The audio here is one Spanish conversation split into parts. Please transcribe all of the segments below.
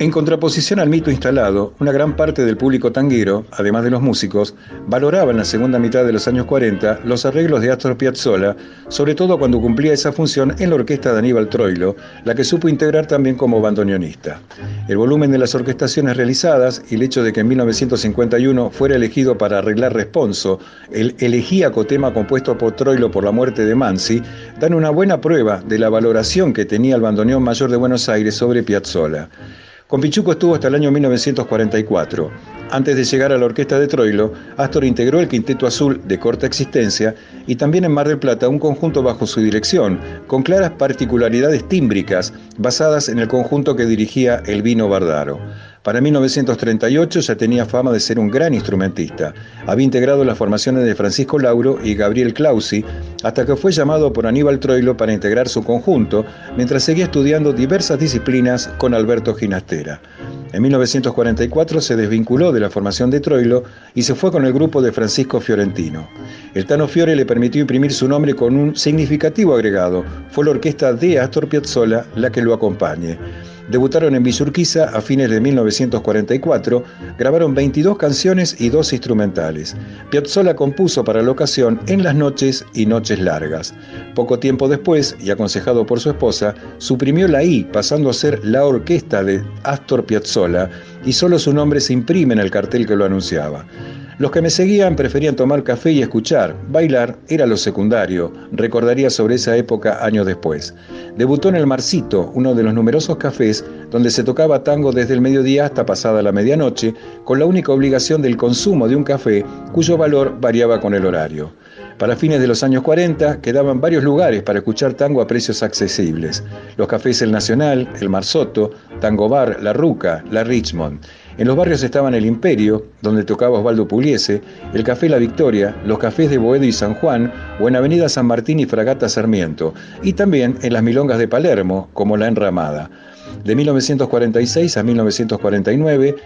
En contraposición al mito instalado, una gran parte del público tanguero, además de los músicos, valoraba en la segunda mitad de los años 40 los arreglos de Astor Piazzolla, sobre todo cuando cumplía esa función en la orquesta de Aníbal Troilo, la que supo integrar también como bandoneonista. El volumen de las orquestaciones realizadas y el hecho de que en 1951 fuera elegido para arreglar Responso, el elegíaco tema compuesto por Troilo por la muerte de Mansi, dan una buena prueba de la valoración que tenía el bandoneón mayor de Buenos Aires sobre Piazzolla. Con Pichuco estuvo hasta el año 1944. Antes de llegar a la orquesta de Troilo, Astor integró el Quinteto Azul de corta existencia y también en Mar del Plata un conjunto bajo su dirección, con claras particularidades tímbricas basadas en el conjunto que dirigía Elvino Bardaro. Para 1938 ya tenía fama de ser un gran instrumentista. Había integrado las formaciones de Francisco Lauro y Gabriel Clausi, hasta que fue llamado por Aníbal Troilo para integrar su conjunto, mientras seguía estudiando diversas disciplinas con Alberto Ginastera. En 1944 se desvinculó de la formación de Troilo y se fue con el grupo de Francisco Fiorentino. El Tano Fiore le permitió imprimir su nombre con un significativo agregado. Fue la orquesta de Astor Piazzolla la que lo acompañe. Debutaron en Villurquiza a fines de 1944, grabaron 22 canciones y dos instrumentales. Piazzolla compuso para la ocasión En las noches y noches largas. Poco tiempo después, y aconsejado por su esposa, suprimió la I, pasando a ser la orquesta de Astor Piazzolla, y solo su nombre se imprime en el cartel que lo anunciaba. Los que me seguían preferían tomar café y escuchar. Bailar era lo secundario. Recordaría sobre esa época años después. Debutó en el Marcito, uno de los numerosos cafés donde se tocaba tango desde el mediodía hasta pasada la medianoche, con la única obligación del consumo de un café cuyo valor variaba con el horario. Para fines de los años 40 quedaban varios lugares para escuchar tango a precios accesibles. Los cafés El Nacional, El Marsoto, Tango Bar, La Ruca, La Richmond. En los barrios estaban el Imperio, donde tocaba Osvaldo Pugliese, el Café La Victoria, los cafés de Boedo y San Juan, o en Avenida San Martín y Fragata Sarmiento, y también en las milongas de Palermo, como La Enramada. De 1946 a 1949,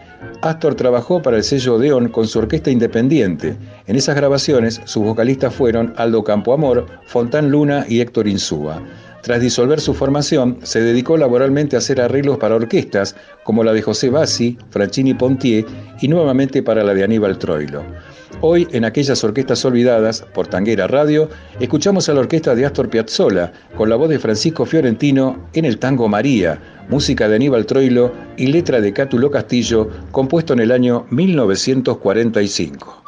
Astor trabajó para el sello Odeón con su orquesta independiente. En esas grabaciones, sus vocalistas fueron Aldo Campoamor, Fontán Luna y Héctor Insúa. Tras disolver su formación, se dedicó laboralmente a hacer arreglos para orquestas como la de José Bassi, Franchini Pontier y nuevamente para la de Aníbal Troilo. Hoy, en aquellas orquestas olvidadas, por Tanguera Radio, escuchamos a la orquesta de Astor Piazzolla con la voz de Francisco Fiorentino en el tango María, música de Aníbal Troilo y letra de Cátulo Castillo, compuesto en el año 1945.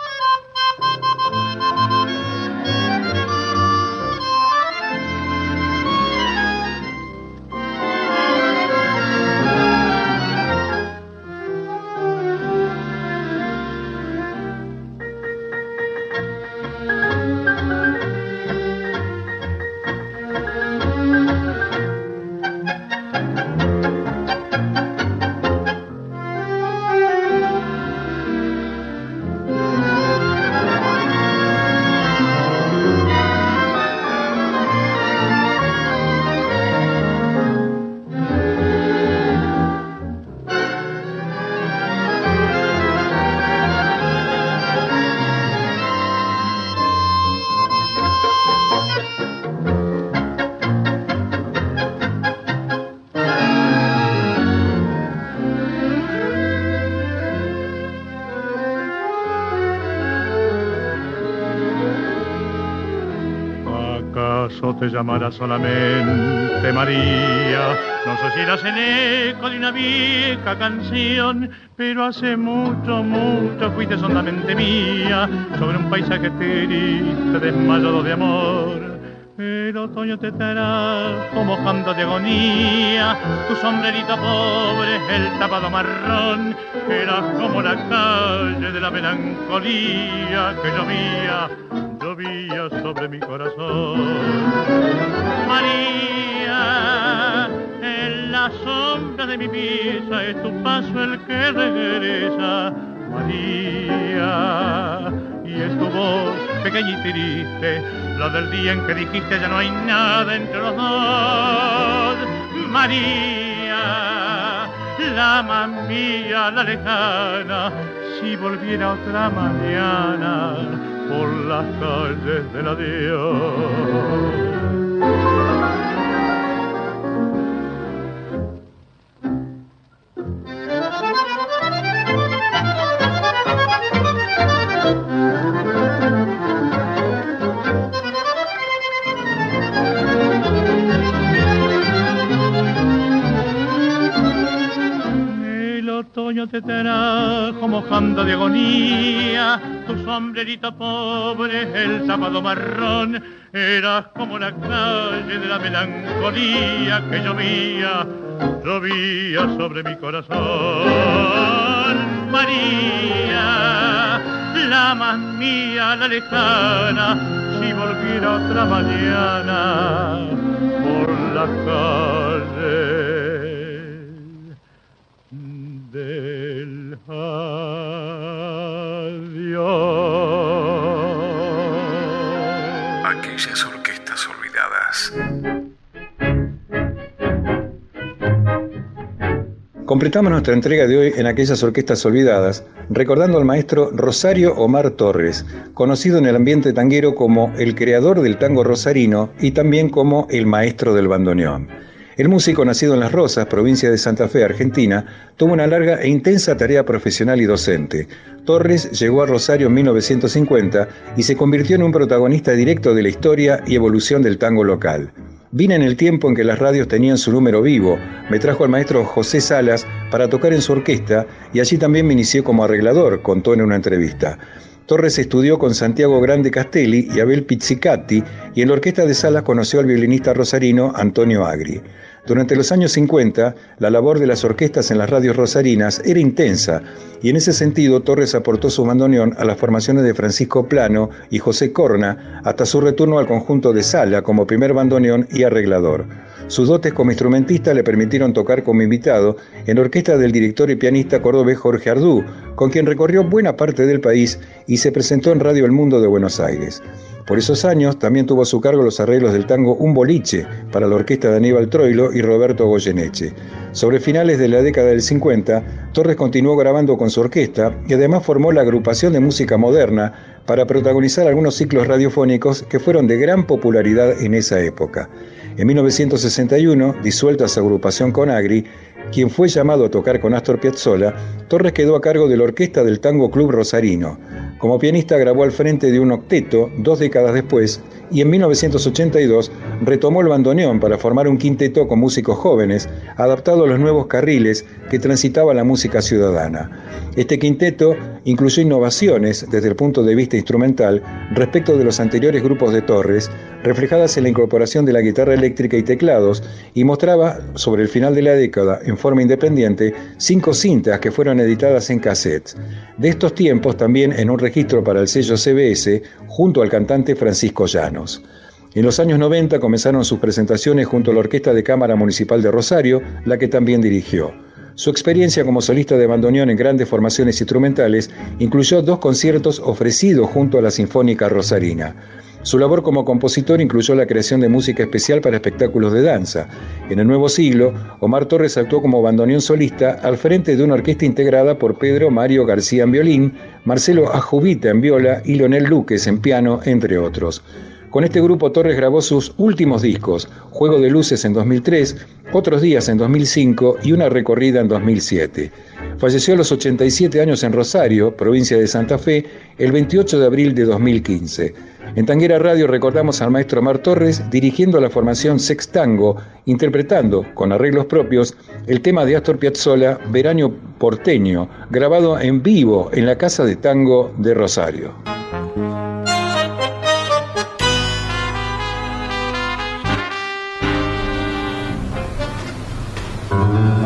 Te llamará solamente María. No sé si eras el eco de una vieja canción, pero hace mucho, mucho fuiste solamente mía sobre un paisaje triste, desmayado de amor. El otoño te trajo mojando de agonía, tu sombrerito pobre, el tapado marrón, era como la calle de la melancolía que llovía sobre mi corazón. María, en la sombra de mi pieza es tu paso el que regresa. María, y es tu voz que pequeña y triste, la del día en que dijiste ya no hay nada entre los dos. María, la mamía, la lejana, si volviera otra mañana por las calles del adiós. otoño mojando de agonía, tu sombrerito pobre, el tapado marrón, eras como la calle de la melancolía que llovía, llovía sobre mi corazón. María, la más mía, la lejana, si volviera otra mañana por la calle Completamos nuestra entrega de hoy en aquellas orquestas olvidadas, recordando al maestro Rosario Omar Torres, conocido en el ambiente tanguero como el creador del tango rosarino y también como el maestro del bandoneón. El músico nacido en Las Rosas, provincia de Santa Fe, Argentina, tuvo una larga e intensa tarea profesional y docente. Torres llegó a Rosario en 1950 y se convirtió en un protagonista directo de la historia y evolución del tango local. Vine en el tiempo en que las radios tenían su número vivo, me trajo al maestro José Salas para tocar en su orquesta y allí también me inicié como arreglador, contó en una entrevista. Torres estudió con Santiago Grande Castelli y Abel Pizzicatti y en la orquesta de Salas conoció al violinista rosarino Antonio Agri. Durante los años 50, la labor de las orquestas en las radios rosarinas era intensa y en ese sentido Torres aportó su bandoneón a las formaciones de Francisco Plano y José Corna hasta su retorno al conjunto de Sala como primer bandoneón y arreglador. Sus dotes como instrumentista le permitieron tocar como invitado en la orquesta del director y pianista cordobés Jorge Ardú, con quien recorrió buena parte del país y se presentó en Radio El Mundo de Buenos Aires. Por esos años también tuvo a su cargo los arreglos del tango Un Boliche para la orquesta de Aníbal Troilo y Roberto Goyeneche. Sobre finales de la década del 50, Torres continuó grabando con su orquesta y además formó la agrupación de música moderna para protagonizar algunos ciclos radiofónicos que fueron de gran popularidad en esa época. En 1961, disuelta su agrupación con Agri, quien fue llamado a tocar con Astor Piazzolla, Torres quedó a cargo de la orquesta del Tango Club Rosarino. Como pianista grabó al frente de un octeto dos décadas después y en 1982 retomó el bandoneón para formar un quinteto con músicos jóvenes, adaptado a los nuevos carriles que transitaba la música ciudadana. Este quinteto incluyó innovaciones desde el punto de vista instrumental respecto de los anteriores grupos de Torres, reflejadas en la incorporación de la guitarra eléctrica y teclados, y mostraba, sobre el final de la década, en forma independiente, cinco cintas que fueron editadas en cassettes. De estos tiempos también en un registro para el sello CBS, junto al cantante Francisco En los años 90 comenzaron sus presentaciones junto a la Orquesta de Cámara Municipal de Rosario, la que también dirigió. Su experiencia como solista de bandoneón en grandes formaciones instrumentales incluyó dos conciertos ofrecidos junto a la Sinfónica Rosarina. Su labor como compositor incluyó la creación de música especial para espectáculos de danza. En el nuevo siglo, Omar Torres actuó como bandoneón solista al frente de una orquesta integrada por Pedro Mario García en violín, Marcelo Ajubita en viola y Leonel Luques en piano, entre otros. Con este grupo Torres grabó sus últimos discos, Juego de Luces en 2003, Otros Días en 2005 y Una Recorrida en 2007. Falleció a los 87 años en Rosario, provincia de Santa Fe, el 28 de abril de 2015. En Tanguera Radio recordamos al maestro Omar Torres dirigiendo la formación Sex Tango, interpretando, con arreglos propios, el tema de Astor Piazzolla, Verano Porteño, grabado en vivo en la Casa de Tango de Rosario. Amen.